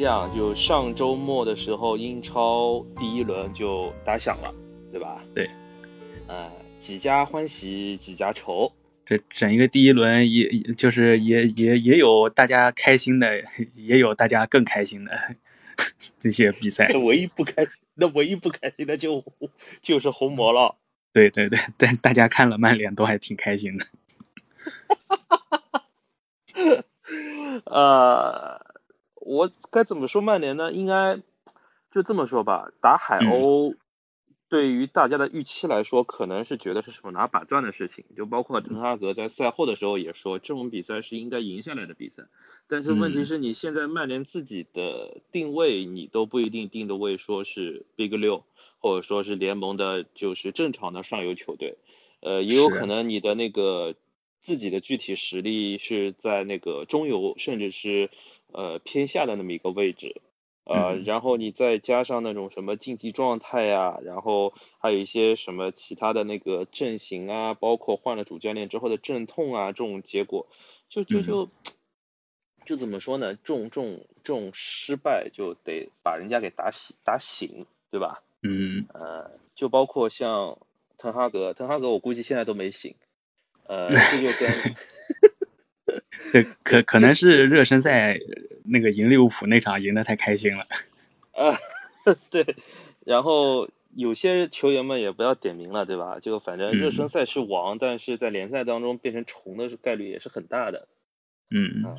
这样，就上周末的时候，英超第一轮就打响了，对吧？对，呃，几家欢喜几家愁。这整一个第一轮，也就是也也也有大家开心的，也有大家更开心的 这些比赛。唯一不开，那唯一不开心的就就是红魔了。对对对，但大家看了曼联都还挺开心的。呃，我该怎么说曼联呢？应该就这么说吧。打海鸥，对于大家的预期来说，可能是觉得是手拿把钻的事情。就包括滕哈格在赛后的时候也说，这种比赛是应该赢下来的比赛。但是问题是你现在曼联自己的定位，你都不一定定的位说是 Big 六，或者说是联盟的，就是正常的上游球队。呃，也有可能你的那个。自己的具体实力是在那个中游，甚至是呃偏下的那么一个位置，呃，然后你再加上那种什么竞技状态呀，然后还有一些什么其他的那个阵型啊，包括换了主教练之后的阵痛啊，这种结果，就就就就怎么说呢？这种这种这种失败就得把人家给打醒打醒，对吧？嗯，呃，就包括像滕哈格，滕哈格我估计现在都没醒。呃，这就跟，对，可可能是热身赛那个赢利物浦那场赢得太开心了。啊，对，然后有些球员们也不要点名了，对吧？就反正热身赛是王，但是在联赛当中变成虫的概率也是很大的。嗯，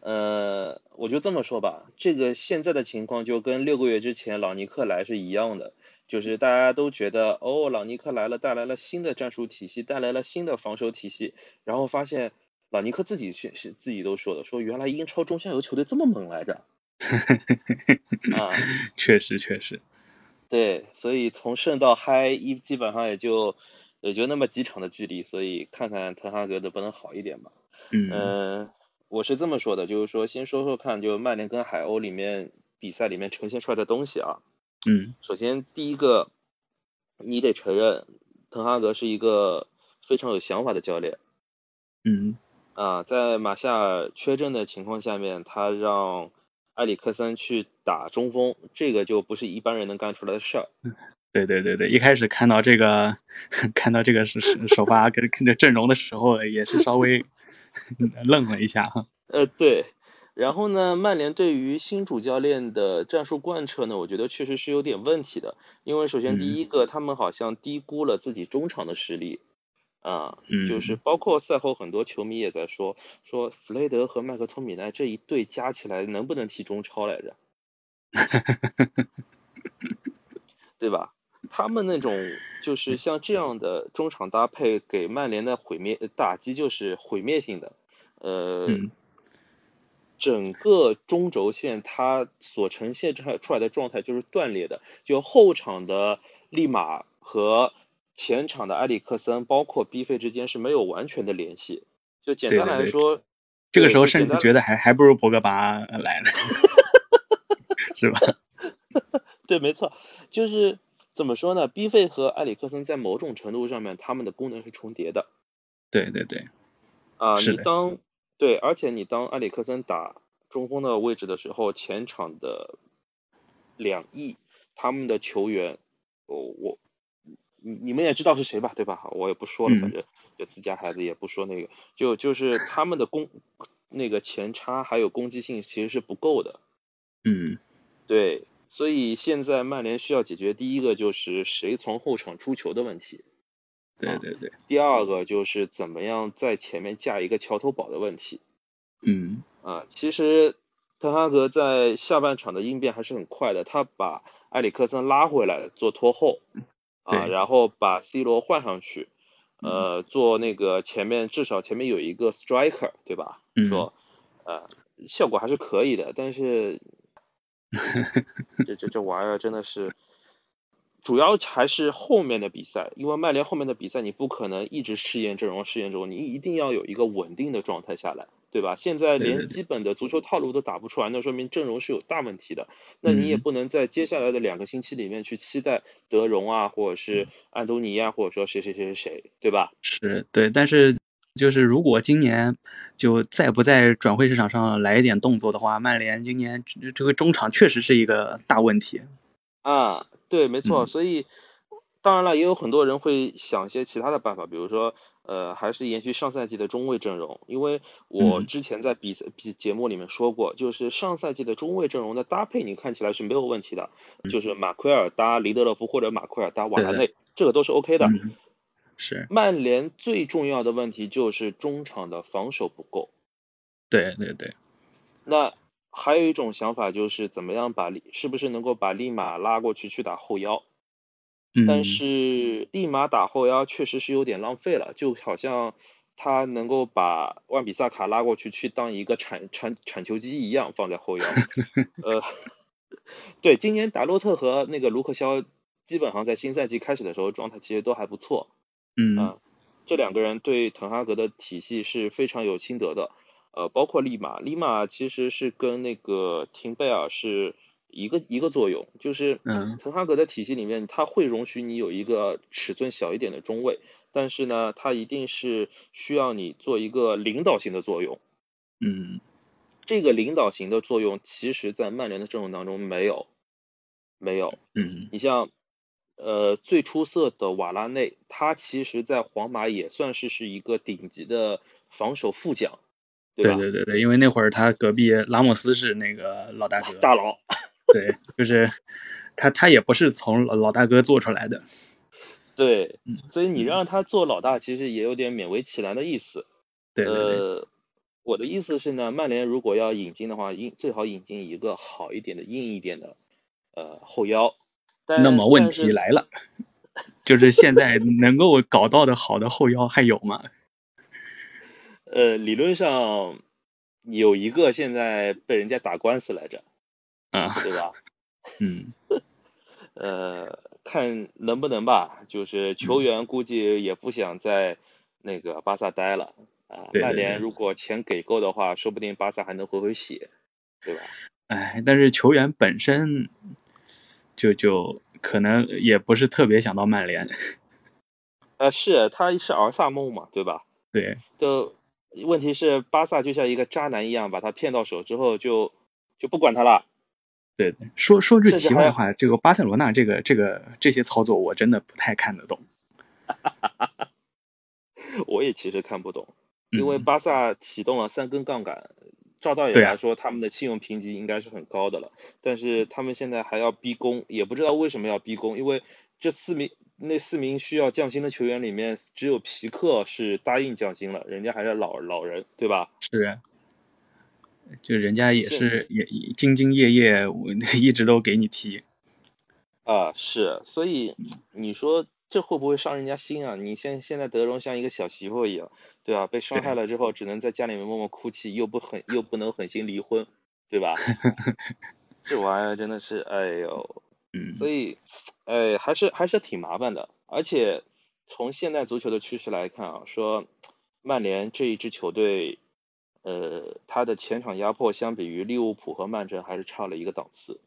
呃，我就这么说吧，这个现在的情况就跟六个月之前老尼克来是一样的。就是大家都觉得哦，老尼克来了，带来了新的战术体系，带来了新的防守体系，然后发现老尼克自己是是自己都说的，说原来英超中下游球队这么猛来着。啊，确实确实。对，所以从胜到嗨一基本上也就也就那么几场的距离，所以看看滕哈格能不能好一点吧。嗯，我是这么说的，就是说先说说看，就曼联跟海鸥里面比赛里面呈现出来的东西啊。嗯，首先第一个，你得承认，滕哈格是一个非常有想法的教练。嗯，啊，在马夏尔缺阵的情况下面，他让埃里克森去打中锋，这个就不是一般人能干出来的事儿。对对对对，一开始看到这个，看到这个是是首发跟这阵容的时候，也是稍微 愣了一下哈。呃，对。然后呢，曼联对于新主教练的战术贯彻呢，我觉得确实是有点问题的。因为首先第一个，他们好像低估了自己中场的实力，啊，就是包括赛后很多球迷也在说，说弗雷德和麦克托米奈这一对加起来能不能踢中超来着？对吧？他们那种就是像这样的中场搭配，给曼联的毁灭打击就是毁灭性的，呃。整个中轴线它所呈现出来出来的状态就是断裂的，就后场的利马和前场的埃里克森，包括 B 费之间是没有完全的联系。就简单来说，这个时候甚至觉得还还不如博格巴来呢，是吧？对，没错，就是怎么说呢？B 费和埃里克森在某种程度上面，他们的功能是重叠的。对对对，啊，你当。对，而且你当埃里克森打中锋的位置的时候，前场的两翼他们的球员，我我你你们也知道是谁吧，对吧？我也不说了，反正就自家孩子也不说那个，就就是他们的攻那个前插还有攻击性其实是不够的。嗯，对，所以现在曼联需要解决第一个就是谁从后场出球的问题。对对对，第二个就是怎么样在前面架一个桥头堡的问题。嗯啊，其实滕哈格在下半场的应变还是很快的，他把埃里克森拉回来做拖后，啊，然后把 C 罗换上去，呃，做那个前面至少前面有一个 striker，对吧？说，呃，效果还是可以的，但是，这这这玩意儿真的是。主要还是后面的比赛，因为曼联后面的比赛你不可能一直试验阵容、试验阵容，你一定要有一个稳定的状态下来，对吧？现在连基本的足球套路都打不出来，那说明阵容是有大问题的。那你也不能在接下来的两个星期里面去期待德容啊，或者是安东尼啊，或者说谁谁谁谁谁，对吧？是对，但是就是如果今年就再不在转会市场上来一点动作的话，曼联今年这个中场确实是一个大问题。啊，对，没错。嗯所以当然了，也有很多人会想一些其他的办法，比如说。呃，还是延续上赛季的中卫阵容，因为我嗯之前在比赛比节目里面说过，就是上赛季的中卫阵容的搭配，你看起来是没有问题的，就是马奎尔搭黎德勒夫或者马奎尔搭瓦拉嗯对内，这个都是 OK 的。嗯，是曼联最重要的问题就是中场的防守不够。对对对，那还有一种想法就是怎么样把利，是不是能够把利马拉过去去打后腰？嗯，但是利马打后腰确实是有点浪费了，就好像他能够把万比萨卡拉过去去当一个铲铲铲球机一样放在后腰。呃，对，今年达洛特和那个卢克肖基本上在新赛季开始的时候状态其实都还不错。嗯啊，这两个人对滕哈格的体系是非常有心得的。呃，包括利马，利马其实是跟那个廷贝尔是一个一个作用，就是嗯滕哈格的体系里面，他会容许你有一个尺寸小一点的中卫，但是呢，他一定是需要你做一个领导型的作用。嗯这个领导型的作用，其实在曼联的阵容当中没有，没有。嗯你像，呃，最出色的瓦拉内，他其实在皇马也算是是一个顶级的防守副将？对对对对，因为那会儿他隔壁拉莫斯是那个老大哥，大佬，对，就是他他也不是从老老大哥做出来的。对嗯，所以你让他做老大，其实也有点勉为其难的意思。对对对，呃，我的意思是呢，曼联如果要引进的话，引最好引进一个好一点的、硬一点的，呃，后腰。那么问题来了，就是现在能够搞到的好的后腰还有吗？呃，理论上有一个现在被人家打官司来着，啊，对吧？嗯 呃，看能不能吧，就是球员估计也不想在那个巴萨待了啊。曼联如果钱给够的话，说不定巴萨还能回回血，对吧？哎，但是球员本身就就可能也不是特别想到曼联，呃，是他是儿萨梦嘛，对吧？对，就问题是巴萨就像一个渣男一样，把他骗到手之后就就不管他了。对对，说说句题外话，这个巴塞罗那这个这个这些操作，我真的不太看得懂。我也其实看不懂，因为嗯巴萨启动了三根杠杆，照道理来说，他们的信用评级应该是很高的了，但是他们现在还要逼宫，也不知道为什么要逼宫，因为这四名那四名需要降薪的球员里面，只有皮克是答应降薪了，人家还是老老人，对吧？是，就人家也是是也也兢兢业业，我 一直都给你提。啊，是，所以你说这会不会伤人家心啊？你现现在德容像一个小媳妇一样，对吧？被伤害了之后，只能在家里面默默哭泣，又不狠又不能狠心离婚，对吧？这玩意儿真的是，哎呦，嗯所以，哎，还是还是挺麻烦的。而且从现代足球的趋势来看啊，说曼联这一支球队，呃，他的前场压迫相比于利物浦和曼城还是差了一个档次。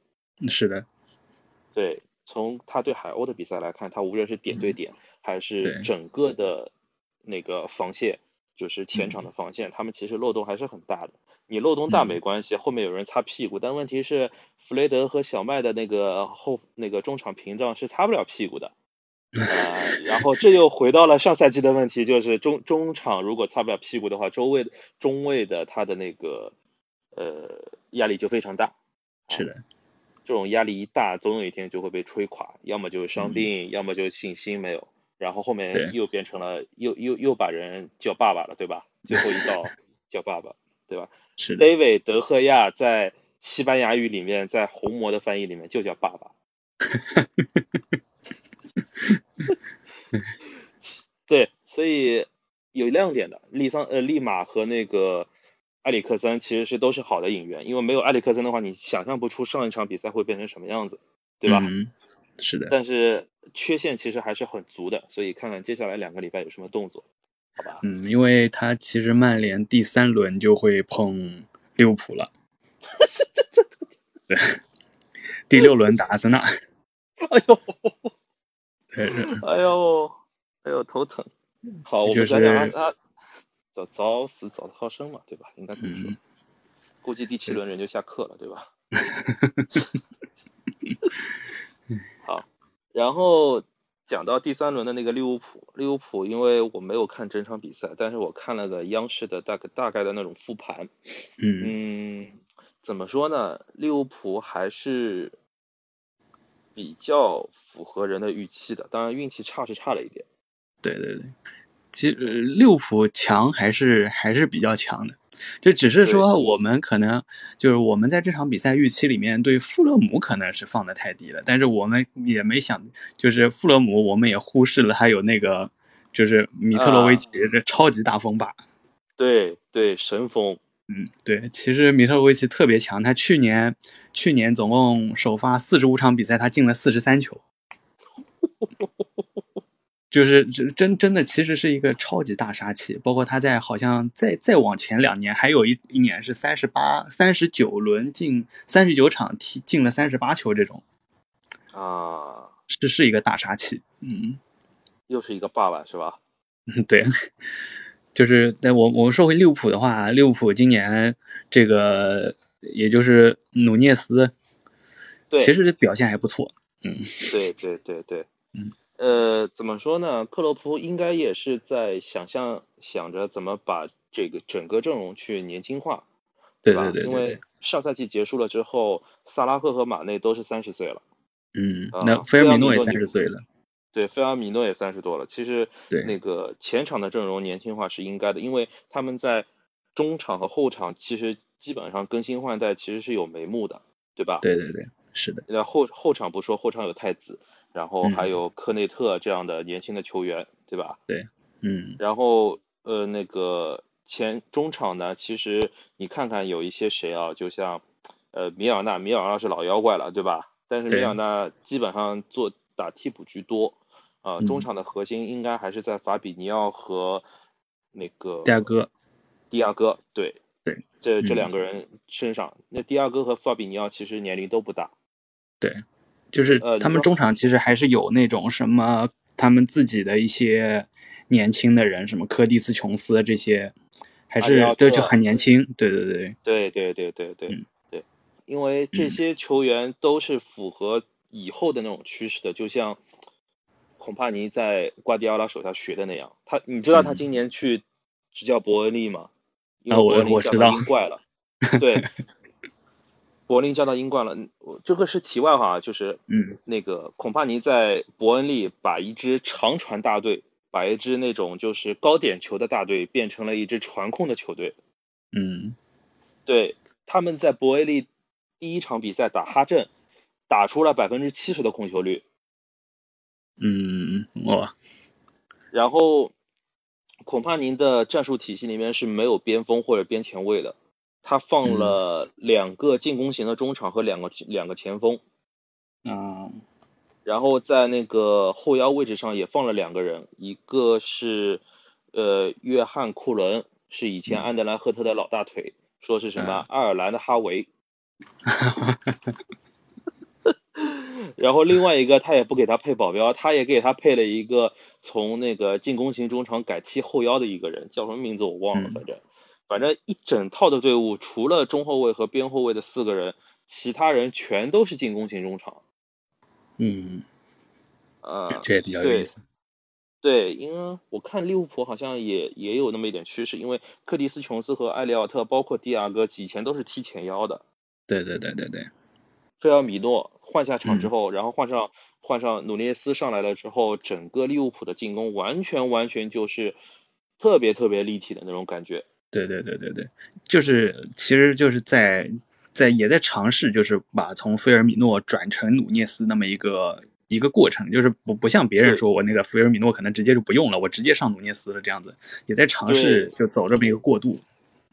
是的，对，从他对海鸥的比赛来看，他无论是点对点，还是整个的那个防线，就是前场的防线，他们其实漏洞还是很大的。你漏洞大嗯没关系，后面有人擦屁股，但问题是弗雷德和小麦的那个后那个中场屏障是擦不了屁股的。呃，然后这又回到了上赛季的问题，就是中中场如果擦不了屁股的话，周卫中卫的他的那个呃压力就非常大。是的，这种压力一大，总有一天就会被吹垮，要么就是伤嗯病，要么就是信心没有，然后后面又变成了又又又把人叫爸爸了，对吧？最后一道 叫爸爸，对吧是的，？David 德赫亚在西班牙语里面，在红魔的翻译里面就叫爸爸。对，所以有亮点的，利桑呃利马和那个埃里克森其实是都是好的引援，因为没有埃里克森的话，你想象不出上一场比赛会变成什么样子，对吧？嗯，是的，但是缺陷其实还是很足的，所以看看接下来两个礼拜有什么动作，好吧？嗯，因为他其实曼联第三轮就会碰利物浦了，对，第六轮打阿森纳，哎呦，对，哎呦，哎呦，头疼。好，我们想想是阿阿早早死早超生嘛，对吧？应该这么说。嗯估计第七轮人就下课了，对吧？好，然后讲到第三轮的那个利物浦，利物浦因为我没有看整场比赛，但是我看了个央视的大概大概的那种复盘，嗯嗯，怎么说呢？利物浦还是比较符合人的预期的，当然运气差是差了一点。对对对，其实呃利物浦强还是还是比较强的，这只是说我们可能就是我们在这场比赛预期里面对富勒姆可能是放的太低了，但是我们也没想，就是富勒姆我们也忽视了还有那个就是米特罗维奇这超级大风把。对对，神锋，嗯，对，其实米特罗维奇特别强，他去年去年总共首发四十五场比赛，他进了四十三球，就是真真真的其实是一个超级大杀器。包括他在好像再再往前两年，还有一一年是三十八三十九轮进三十九场踢进了三十八球，这种啊，是是一个大杀器。嗯，又是一个爸爸是吧？嗯，对。就是在我我们说回利物浦的话，利物浦今年这个也就是努涅斯，对，其实表现还不错。嗯，对对对对，嗯，呃，怎么说呢？克洛普应该也是在想象想着怎么把这个整个阵容去年轻化，吧？对对对对因为上赛季结束了之后，萨拉赫和马内都是三十岁了，嗯，啊那菲尔米诺也三十岁了。对，菲尔米诺也三十多了。其实对那个前场的阵容年轻化是应该的，因为他们在中场和后场其实基本上更新换代其实是有眉目的，对吧？对对对，是的。那后后场不说，后场有太子，然后嗯还有科内特这样的年轻的球员，对吧？对嗯然后呃那个前中场呢，其实你看看有一些谁啊，就像呃米尔纳，米尔纳是老妖怪了，对吧？但是米尔纳基本上做打替补居多，啊、嗯。中场的核心应该还是在法比尼奥和那个迪亚哥，迪亚哥，对对，这这嗯。两个人身上，那迪亚哥和法比尼奥其实年龄都不大，对就是呃他们中场其实还是有那种什么他们自己的一些年轻的人，什么科蒂斯琼斯这些，还是对就很年轻。对对对，对对对对对、嗯对，因为这嗯。些球员都是符合以后的那种趋势的，就像孔帕尼在瓜迪奥拉手下学的那样。他，你知道他嗯今年去执教伯恩利吗？因啊我为伯恩利叫到我知道英冠了，对，伯恩利叫到英冠了。这个是题外话啊，就是嗯那个孔帕尼在伯恩利把一支长传大队，把一支那种就是高点球的大队变成了一支传控的球队。嗯对，他们在伯恩利第一场比赛打哈镇，打出了百分之七十的控球率，嗯，哇，然后恐怕您的战术体系里面是没有边锋或者边前卫的，他放了两个进攻型的中场和两个两个前锋，嗯然后在那个后腰位置上也放了两个人，一个是呃约翰库伦，是以前安德莱赫特的老大腿，说是什么爱尔兰的哈维。哈哈哈然后另外一个他也不给他配保镖，他也给他配了一个从那个进攻型中场改踢后腰的一个人，叫什么名字我忘了，嗯反正反正一整套的队伍，除了中后卫和边后卫的四个人，其他人全都是进攻型中场。嗯，呃，这也比较有对意思。对，因为我看利物浦好像也也有那么一点趋势，因为克蒂斯琼斯和埃里奥特，包括迪亚哥以前都是踢前腰的。对对对对对，菲尔米诺换下场之嗯。后，然后换上换上努涅斯上来了之后，整个利物浦的进攻完全完全就是特别特别立体的那种感觉。对对对对对，就是其实就是在在也在尝试，就是把从菲尔米诺转成努涅斯那么一个一个过程，就是不不像别人说我那个菲尔米诺可能直接就不用了，我直接上努涅斯了这样子，也在尝试就走这么一个过渡。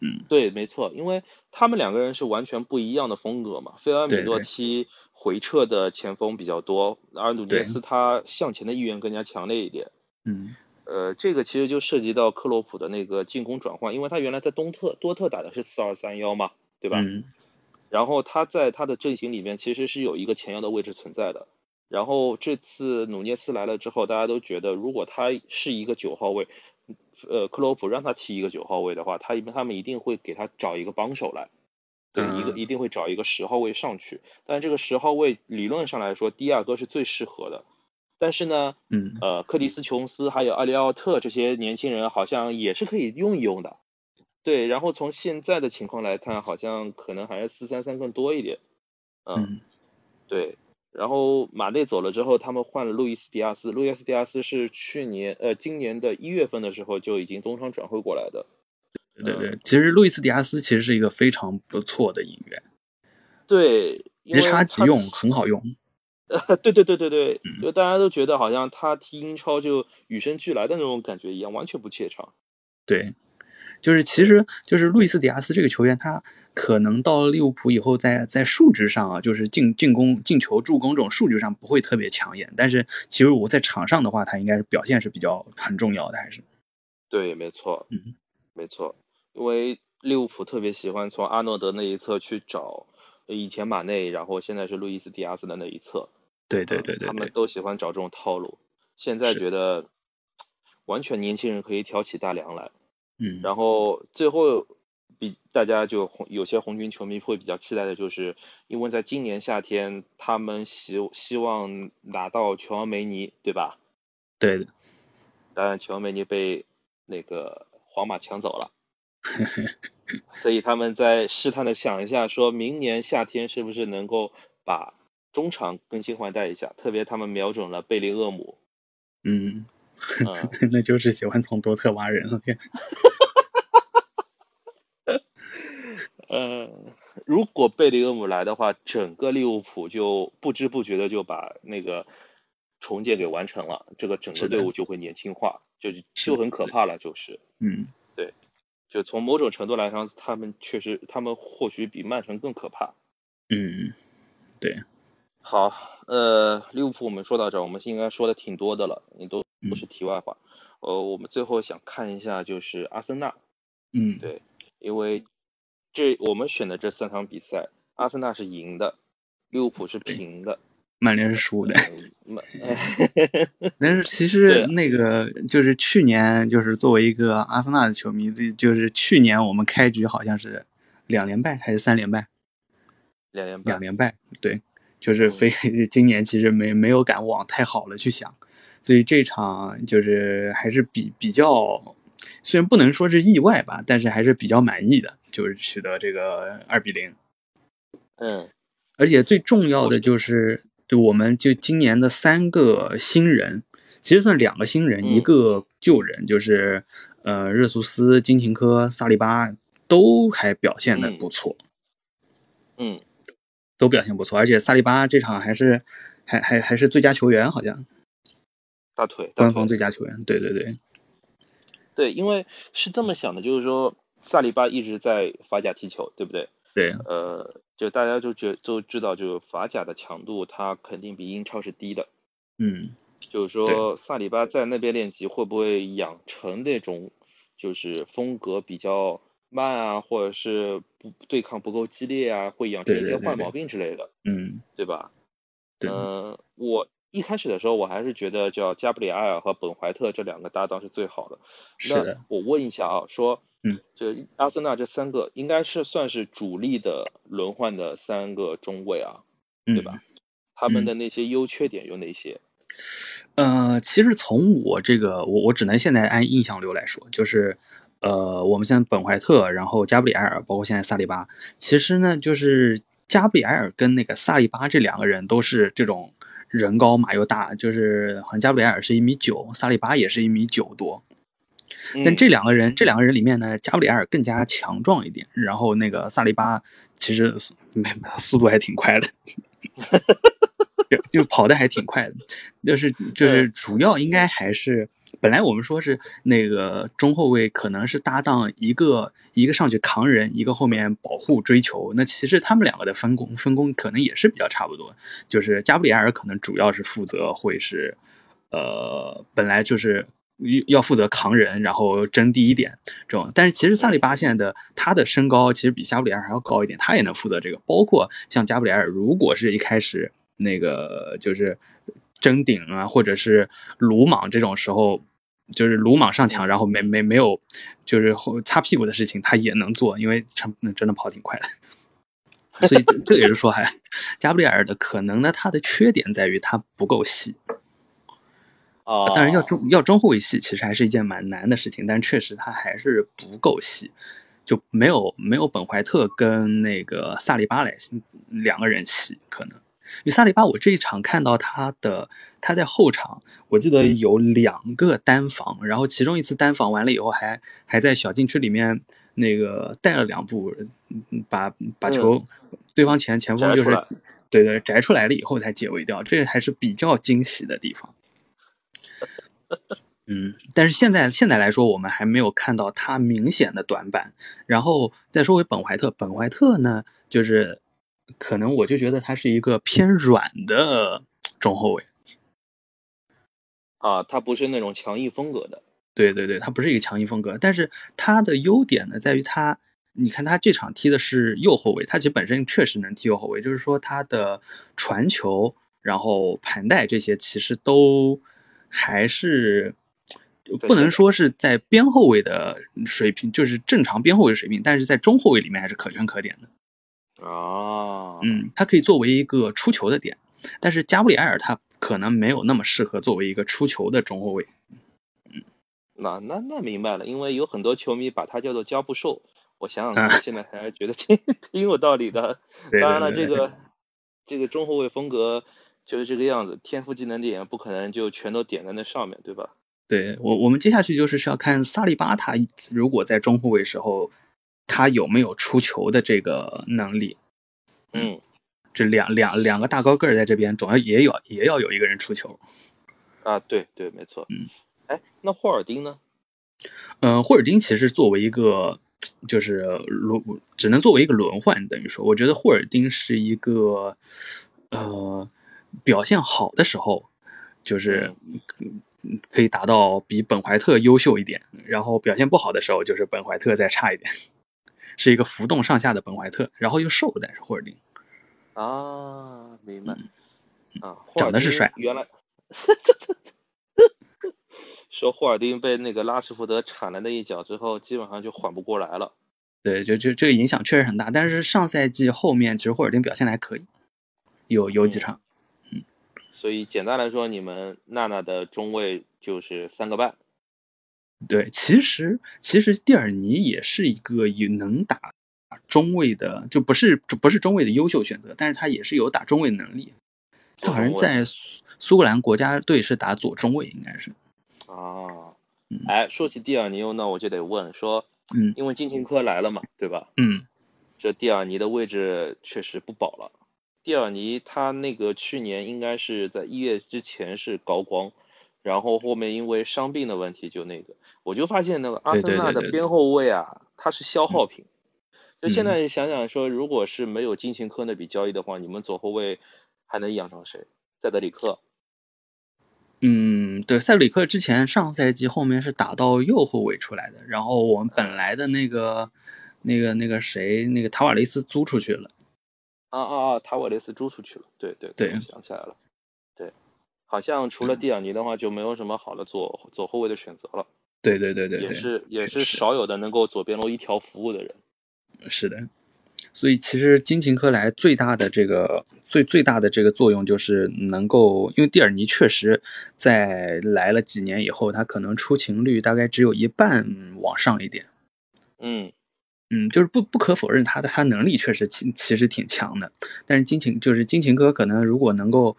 嗯，对，没错，因为他们两个人是完全不一样的风格嘛。费尔米诺踢回撤的前锋比较多，而努涅斯他向前的意愿更加强烈一点。嗯呃，这个其实就涉及到克洛普的那个进攻转换，因为他原来在东特多特打的是四二三幺嘛，对吧？嗯然后他在他的阵型里面其实是有一个前腰的位置存在的。然后这次努涅斯来了之后，大家都觉得如果他是一个九号位，呃克洛普让他踢一个九号位的话，他一般他们一定会给他找一个帮手来，对，一个一定会找一个十号位上去。但这个十号位理论上来说，迪亚哥是最适合的。但是呢，嗯，呃，克里斯琼斯还有阿里奥特这些年轻人好像也是可以用一用的。对，然后从现在的情况来看，好像可能还是四三三更多一点。嗯，对。然后马内走了之后，他们换了路易斯迪亚斯。路易斯迪亚斯是去年呃今年的一月份的时候就已经东窗转会过来的。对对，其实路易斯迪亚斯其实是一个非常不错的引援。对，即插即用，很好用。呃，对对对对对，就大家都觉得好像他踢英超就与生俱来的那种感觉一样，完全不怯场。对，就是其实就是路易斯迪亚斯这个球员，他可能到了利物浦以后，在在数值上啊，就是进进攻、进球、助攻这种数据上不会特别抢眼，但是其实我在场上的话，他应该是表现是比较很重要的，还是？对，没错，嗯，没错，因为利物浦特别喜欢从阿诺德那一侧去找以前马内，然后现在是路易斯迪亚斯的那一侧。对对对对，他们都喜欢找这种套路。现在觉得完全年轻人可以挑起大梁来，嗯，然后最后比大家就红有些红军球迷会比较期待的就是，因为在今年夏天他们希希望拿到乔恩梅尼，对吧？对的。当然，乔恩梅尼被那个皇马抢走了，所以他们在试探的想一下，说明年夏天是不是能够把。中场更新换代一下，特别他们瞄准了贝林厄姆。嗯，那就是喜欢从多特挖人了。呃，如果贝林厄姆来的话，整个利物浦就不知不觉的就把那个重建给完成了，这个整个队伍就会年轻化，就就很可怕了，就是。嗯，对，就从某种程度来说，他们确实，他们或许比曼城更可怕。嗯，对。好，呃，利物浦我们说到这儿，我们应该说的挺多的了，你都不是题外话。呃，我们最后想看一下就是阿森纳，嗯，对，因为这我们选的这三场比赛，阿森纳是赢的，利物浦是平的，曼联是输的。曼 但是其实那个就是去年，就是作为一个阿森纳的球迷，对，就是去年我们开局好像是两连败还是三连败？两连败。两连败，对。就是非今年其实没没有敢往太好了去想，所以这场就是还是比比较，虽然不能说是意外吧，但是还是比较满意的，就是取得这个二比零。嗯，而且最重要的就是，对我们就今年的三个新人，其实算两个新人，一个旧人，就是呃热苏斯、金琴科、萨利巴都还表现的不错。嗯。都表现不错，而且萨利巴这场还是还还还是最佳球员，好像大腿官方最佳球员，对对对，对，因为是这么想的，就是说萨利巴一直在法甲踢球，对不对？对，呃，就大家就觉都知道，就法甲的强度，它肯定比英超是低的，嗯，就是说萨里巴在那边练习会不会养成那种就是风格比较。慢啊，或者是不对抗不够激烈啊，会养成一些坏毛病之类的，嗯，对吧？嗯，我一开始的时候，我还是觉得叫加布里埃尔和本怀特这两个搭档是最好的。是的。我问一下啊，说，嗯，就阿森纳这三个应该是算是主力的轮换的三个中卫啊，对吧？他们的那些优缺点有哪些？呃，其实从我这个，我我只能现在按印象流来说，就是。呃，我们现在本怀特，然后加布里埃尔，包括现在萨利巴，其实呢，就是加布里埃尔跟那个萨利巴这两个人都是这种人高马又大，就是好像加布里埃尔是一米九，萨利巴也是一米九多。但这两个人，这两个人里面呢，加布里埃尔更加强壮一点，然后那个萨利巴其实没速度还挺快的，就跑的还挺快的，就是就是主要应该还是。本来我们说是那个中后卫可能是搭档一个一个上去扛人，一个后面保护追求。那其实他们两个的分工分工可能也是比较差不多。就是加布里埃尔可能主要是负责会是，呃，本来就是要负责扛人，然后争第一点这种。但是其实萨利巴现在的他的身高其实比加布里埃尔还要高一点，他也能负责这个。包括像加布里埃尔，如果是一开始那个就是。争顶啊，或者是鲁莽这种时候，就是鲁莽上墙，然后没没没有就是后擦屁股的事情，他也能做，因为真真的跑挺快的。所以这这也是说，还加布里埃尔的可能呢，他的缺点在于他不够细。哦，当然要中要中后卫细，其实还是一件蛮难的事情，但确实他还是不够细，就没有没有本怀特跟那个萨利巴来两个人细可能。因为萨利巴，我这一场看到他的他在后场，我记得有两个单防，然后其中一次单防完了以后，还还在小禁区里面那个带了两步，把把球对方前前锋就是对对摘出来了以后才解围掉，这还是比较惊喜的地方。嗯，但是现在现在来说，我们还没有看到他明显的短板。然后再说回本怀特，本怀特呢，就是。可能我就觉得他是一个偏软的中后卫，啊，他不是那种强硬风格的。对对对，他不是一个强硬风格，但是他的优点呢，在于他，你看他这场踢的是右后卫，他其实本身确实能踢右后卫，就是说他的传球，然后盘带这些其实都还是不能说是在边后卫的水平，就是正常边后卫水平，但是在中后卫里面还是可圈可点的。啊，嗯，他可以作为一个出球的点，但是加布里埃尔他可能没有那么适合作为一个出球的中后卫。嗯，那那那明白了，因为有很多球迷把他叫做加布兽，我想想看，现在还是觉得挺 挺有道理的。当然了，这个这个中后卫风格就是这个样子，天赋技能点不可能就全都点在那上面对吧？对我，我们接下去就是是要看萨利巴他如果在中后卫时候。他有没有出球的这个能力？嗯，这两两两个大高个儿在这边，总要也有也要有一个人出球。啊，对对，没错。嗯，哎，那霍尔丁呢？嗯，霍尔丁其实作为一个就是轮，只能作为一个轮换，等于说，我觉得霍尔丁是一个呃表现好的时候，就是可以达到比本怀特优秀一点，然后表现不好的时候，就是本怀特再差一点。是一个浮动上下的本怀特，然后又瘦，但是霍尔丁啊，明白啊，长得是帅。原来 说霍尔丁被那个拉什福德铲了那一脚之后，基本上就缓不过来了。对，就就这个影响确实很大。但是上赛季后面，其实霍尔丁表现的还可以，有有几场。嗯，所以简单来说，你们娜娜的中卫就是三个半。对，其实其实蒂尔尼也是一个有能打中卫的，就不是不是中卫的优秀选择，但是他也是有打中卫能力。他好像在苏苏格兰国家队是打左中卫，应该是。啊，哎，说起蒂尔尼，那我就得问说，嗯，因为金琴科来了嘛，对吧？嗯，这蒂尔尼的位置确实不保了。蒂尔尼他那个去年应该是在一月之前是高光。然后后面因为伤病的问题就那个，我就发现那个阿森纳的边后卫啊，他是消耗品。就现在想想说，如果是没有金琴科那笔交易的话，你们左后卫还能养上谁？塞德里克。嗯，对，塞德里克之前上赛季后面是打到右后卫出来的，然后我们本来的那个、那个、那个谁，那个塔瓦雷斯租出去了。啊啊啊！塔瓦雷斯租出去了。对对对，想起来了。对好像除了蒂尔尼的话，就没有什么好的左左后卫的选择了。对对对对，也是也是少有的能够左边路一条服务的人。是的，所以其实金琴科莱最大的这个最最大的这个作用就是能够，因为蒂尔尼确实在来了几年以后，他可能出勤率大概只有一半往上一点。嗯嗯，就是不不可否认他的他能力确实其其实挺强的，但是金琴就是金琴科可能如果能够。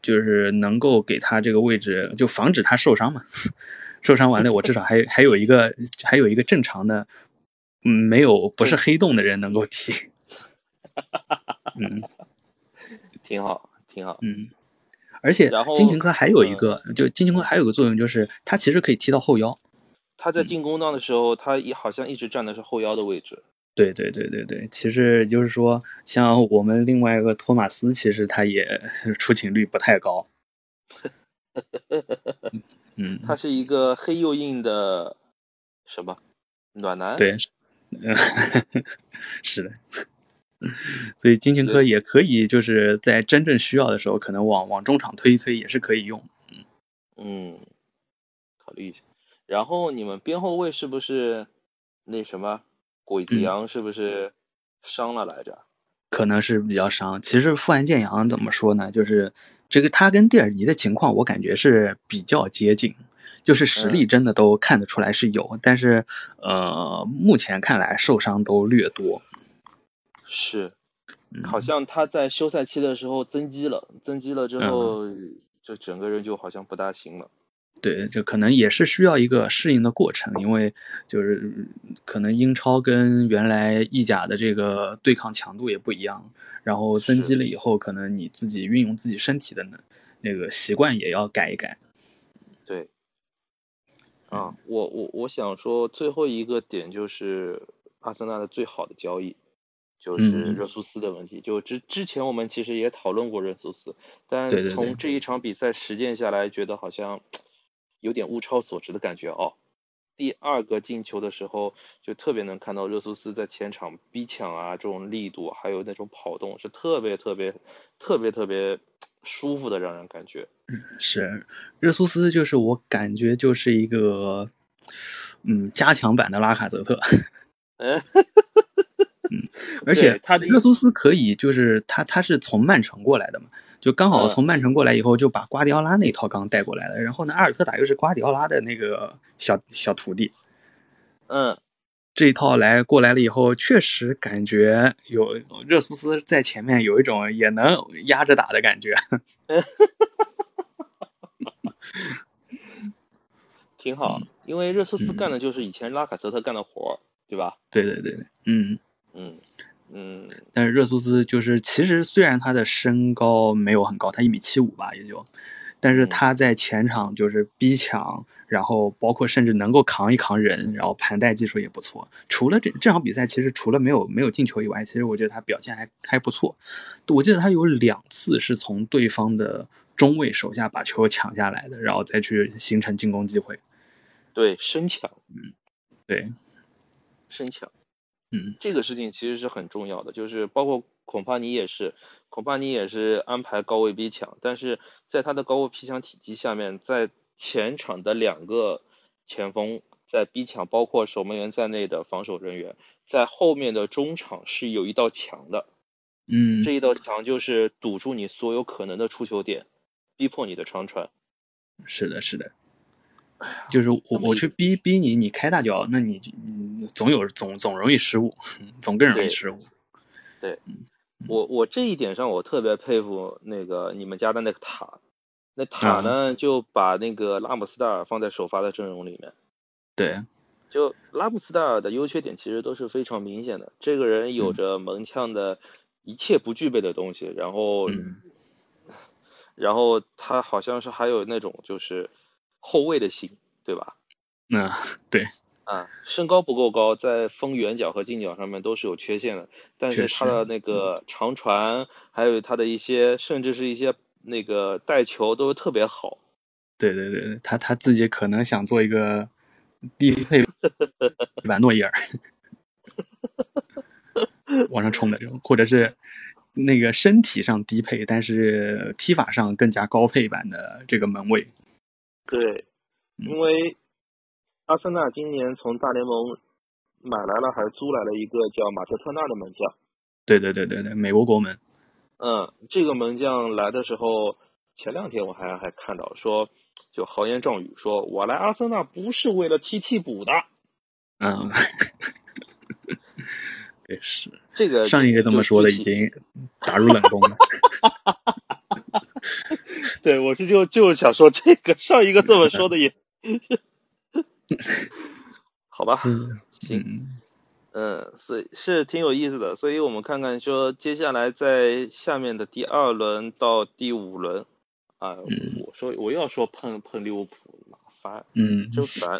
就是能够给他这个位置，就防止他受伤嘛。受伤完了，我至少还还有一个还有一个正常的，嗯，没有不是黑洞的人能够踢。嗯，挺好，挺好。嗯，而且金琴科还有一个，就金琴科还有个作用，就是他其实可以踢到后腰。他在进攻当的时候，他也好像一直站的是后腰的位置。对对对对对，其实就是说，像我们另外一个托马斯，其实他也 出勤率不太高。嗯，他是一个黑又硬的什么暖男？对，是的。所以金琴科也可以，就是在真正需要的时候，可能往往中场推一推也是可以用。嗯，考虑一下。然后你们边后卫是不是那什么鬼子阳是不是伤了来着？可能是比较伤。其实富安健洋怎么说呢？就是这个他跟蒂尔尼的情况，我感觉是比较接近，就是实力真的都看得出来是有，但是呃，目前看来受伤都略多。是，好像他在休赛期的时候增肌了，增肌了之后，就整个人就好像不大行了。对，就可能也是需要一个适应的过程，因为就是可能英超跟原来意甲的这个对抗强度也不一样，然后增肌了以后，可能你自己运用自己身体的能那个习惯也要改一改。对，啊，我我我想说最后一个点就是阿森纳的最好的交易，就是热苏斯的问题。就之之前我们其实也讨论过热苏斯，但从这一场比赛实践下来，觉得好像。有点物超所值的感觉哦。第二个进球的时候，就特别能看到热苏斯在前场逼抢啊，这种力度，还有那种跑动，是特别特别特别特别舒服的，让人感觉。嗯是热苏斯，就是我感觉就是一个嗯加强版的拉卡泽特。嗯，而且他的热苏斯可以，就是他他是从曼城过来的嘛。就刚好从曼城过来以后，就把瓜迪奥拉那套刚带过来了。然后呢，阿尔特塔又是瓜迪奥拉的那个小小徒弟。嗯，这一套来过来了以后，确实感觉有热苏斯在前面有一种也能压着打的感觉。挺好，因为热苏斯干的就是以前拉卡泽特干的活儿，对吧？对对对对，嗯嗯。嗯，但是热苏斯就是，其实虽然他的身高没有很高，他一米七五吧，也就，但是他在前场就是逼抢，然后包括甚至能够扛一扛人，然后盘带技术也不错。除了这这场比赛，其实除了没有没有进球以外，其实我觉得他表现还还不错。我记得他有两次是从对方的中卫手下把球抢下来的，然后再去形成进攻机会。对，身抢，嗯，对，身抢。嗯，这个事情其实是很重要的，就是包括恐怕你也是，恐怕你也是安排高位逼抢，但是在他的高位逼抢体积下面，在前场的两个前锋在逼抢，包括守门员在内的防守人员，在后面的中场是有一道墙的，嗯，这一道墙就是堵住你所有可能的出球点，逼迫你的长传。是的，是的。就是我我去逼逼你，你开大脚，那你总有总总容易失误，总更容易失误。对，我我这一点上我特别佩服那个你们家的那个塔，那塔呢就把那个拉姆斯戴尔放在首发的阵容里面。对，就拉姆斯戴尔的优缺点其实都是非常明显的，这个人有着门将的一切不具备的东西，然后，然后他好像是还有那种就是。后卫的心，对吧？嗯对啊，身高不够高，在封远角和近角上面都是有缺陷的。但是他的那个长传，还有他的一些，甚至是一些那个带球都特别好。对对对，他他自己可能想做一个低配 版诺伊尔，往上冲的这种，或者是那个身体上低配，但是踢法上更加高配版的这个门卫。对，因为阿森纳今年从大联盟买来了还是租来了一个叫马特特纳的门将。对对对对对，美国国门。嗯，这个门将来的时候，前两天我还还看到说，就豪言壮语说，我来阿森纳不是为了踢替补的。嗯，也是。这个上一个这么说的已经打入冷宫了。对，我是就就是想说这个上一个这么说的也，好吧，行，嗯，所以是挺有意思的，所以我们看看说接下来在下面的第二轮到第五轮啊，我说我又要说碰碰利物浦，麻烦，嗯，真烦。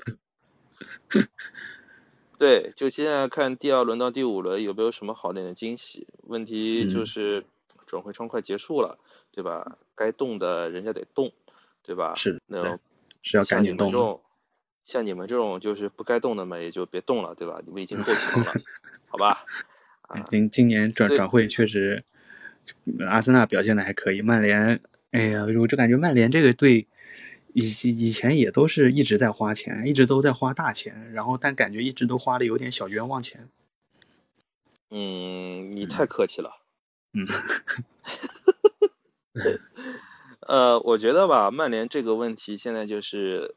对，就现在看第二轮到第五轮有没有什么好点的惊喜？问题就是转会窗快结束了。对吧？该动的人家得动，对吧？是，那是要赶紧动。像你们这种就是不该动的嘛，也就别动了，对吧？你们已经够强了，好吧？今今年转转会确实，阿森纳表现的还可以，曼联，哎呀，我就感觉曼联这个队以以前也都是一直在花钱，一直都在花大钱，然后但感觉一直都花的有点小冤枉钱。嗯，你太客气了。嗯，呃，我觉得吧，曼联这个问题现在就是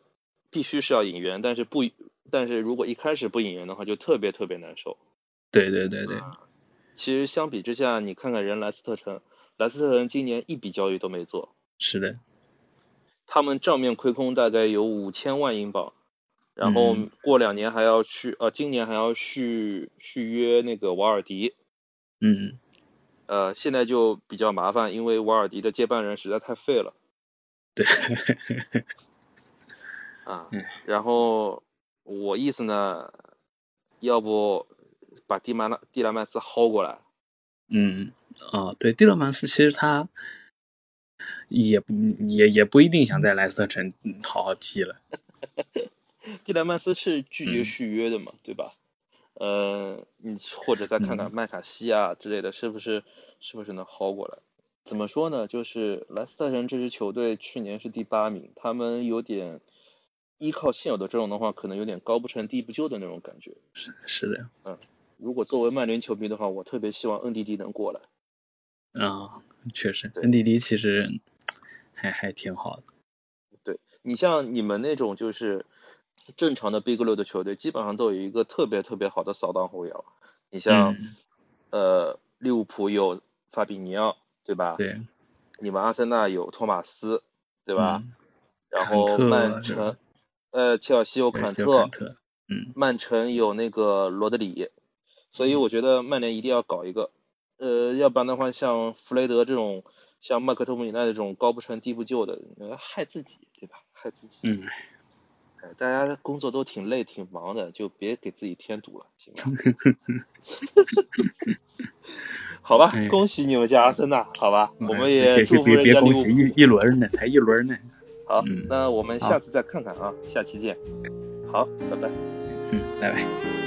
必须是要引援，但是不，但是如果一开始不引援的话，就特别特别难受。对对对对。其实相比之下，你看看人莱斯特城，莱斯特城今年一笔交易都没做。是的。他们账面亏空大概有五千万英镑，然后过两年还要去，呃，今年还要续续约那个瓦尔迪。嗯。呃，现在就比较麻烦，因为瓦尔迪的接班人实在太废了。对。啊，然后我意思呢，要不把蒂曼蒂拉曼斯薅过来？嗯，啊，对，蒂勒曼斯其实他也不也也不一定想在莱斯特城好好踢了。蒂勒曼斯是拒绝续约的嘛，对吧？呃，你或者再看看麦卡锡啊之类的，是不是是不是能薅过来？怎么说呢？就是莱斯特城这支球队去年是第八名，他们有点依靠现有的阵容的话，可能有点高不成低不就的那种感觉。是是的，嗯，如果作为曼联球迷的话，我特别希望恩迪迪能过来。啊，确实，恩迪迪其实还还挺好的。对你像你们那种就是。正常的 Big 六的球队基本上都有一个特别特别好的扫荡后腰，你像，呃，利物浦有法比尼奥，对吧？对。你们阿森纳有托马斯，对吧？然后曼城，呃，切尔西有坎特，嗯，曼城有那个罗德里，所以我觉得曼联一定要搞一个，呃，要不然的话，像弗雷德这种，像麦克托姆尼奈这种高不成低不就的，害自己，对吧？害自己。嗯。大家工作都挺累、挺忙的，就别给自己添堵了，行吧？好吧，恭喜你们家阿森纳，好吧？我们也祝福人家利物浦一一轮呢，才一轮呢。好，那我们下次再看看啊，下期见。好，拜拜。嗯，拜拜。